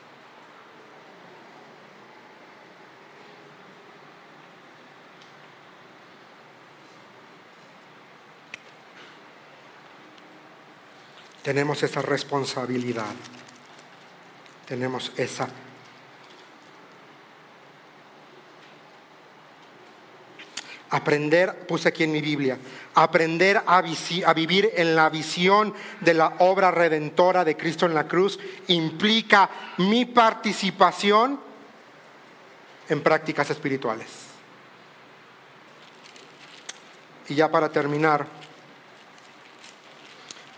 Tenemos esa responsabilidad, tenemos esa Aprender, puse aquí en mi Biblia, aprender a, vivir en la visión de la obra redentora de Cristo en la cruz implica mi participación en prácticas espirituales. Y ya para terminar,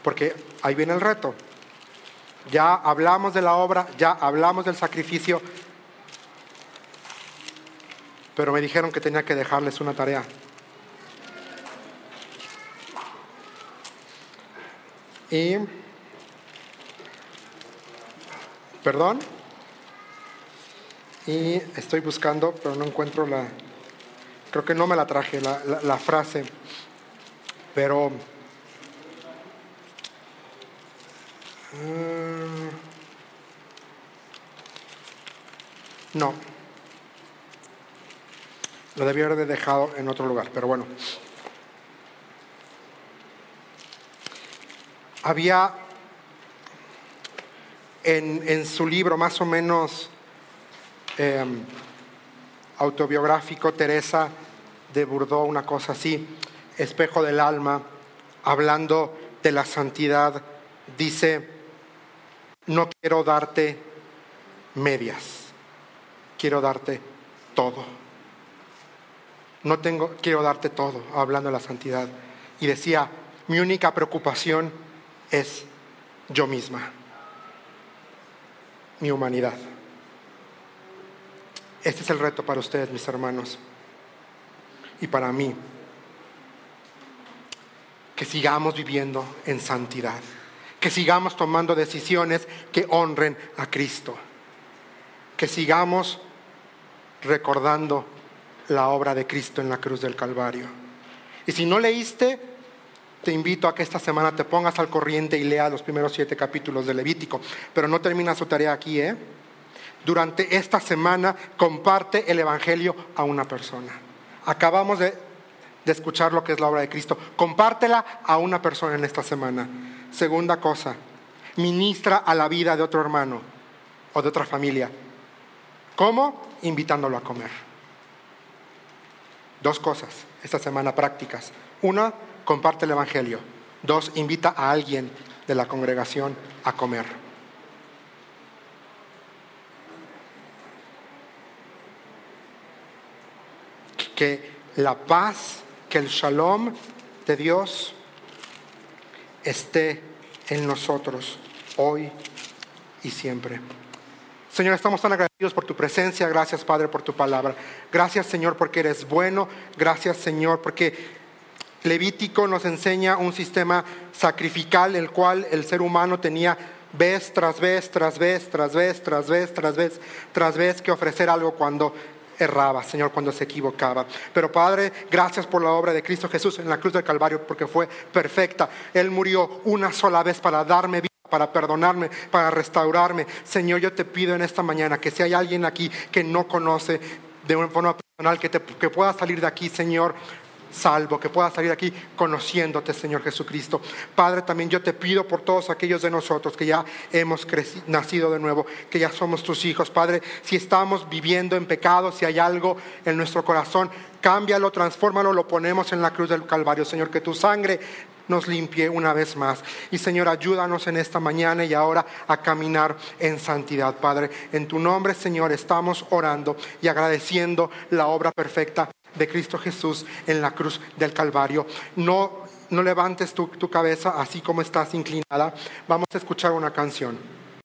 porque ahí viene el reto. Ya hablamos de la obra, ya hablamos del sacrificio, pero me dijeron que tenía que dejarles una tarea. Y, perdón, y estoy buscando, pero no encuentro la, creo que no me la traje, la, frase, pero Mm. No. Lo debía haber dejado en otro lugar, pero bueno. Había en, su libro más o menos em, autobiográfico, Teresa de Burdó, una cosa así, espejo del alma, hablando de la santidad, dice, no quiero darte medias, quiero darte todo. No tengo, quiero darte todo, hablando de la santidad. Y decía, mi única preocupación es yo misma, mi humanidad. Este es el reto para ustedes, mis hermanos, y para mí, que sigamos viviendo en santidad que sigamos tomando decisiones que honren a Cristo, que sigamos recordando la obra de Cristo en la cruz del Calvario. Y si no leíste, te invito a que esta semana te pongas al corriente y lea los primeros siete capítulos de Levítico, pero no termina su tarea aquí, ¿eh? Durante esta semana comparte el Evangelio a una persona. Acabamos de, de escuchar lo que es la obra de Cristo. Compártela a una persona en esta semana. Segunda cosa, ministra a la vida de otro hermano o de otra familia. ¿Cómo? Invitándolo a comer. Dos cosas esta semana prácticas. Una, comparte el Evangelio. Dos, invita a alguien de la congregación a comer. Que la paz, que el shalom de Dios esté en nosotros hoy y siempre. Señor, estamos tan agradecidos por tu presencia. Gracias, Padre, por tu palabra. Gracias, Señor, porque eres bueno. Gracias, Señor, porque Levítico nos enseña un sistema sacrificial, el cual el ser humano tenía vez tras vez, tras vez, tras vez, tras vez, tras vez, tras vez que ofrecer algo cuando erraba, Señor, cuando se equivocaba. Pero Padre, gracias por la obra de Cristo Jesús en la cruz del Calvario, porque fue perfecta. Él murió una sola vez para darme vida para perdonarme, para restaurarme. Señor, yo te pido en esta mañana que si hay alguien aquí que no conoce de una forma personal, que, te, que pueda salir de aquí, Señor, salvo, que pueda salir aquí conociéndote, Señor Jesucristo. Padre, también yo te pido por todos aquellos de nosotros que ya hemos nacido de nuevo, que ya somos tus hijos. Padre, si estamos viviendo en pecado, si hay algo en nuestro corazón, cámbialo, transfórmalo, lo ponemos en la cruz del Calvario, Señor, que tu sangre nos limpie una vez más. Y Señor, ayúdanos en esta mañana y ahora a caminar en santidad, Padre. En tu nombre, Señor, estamos orando y agradeciendo la obra perfecta de Cristo Jesús en la cruz del Calvario. No, no levantes tu, tu cabeza así como estás inclinada. Vamos a escuchar una canción.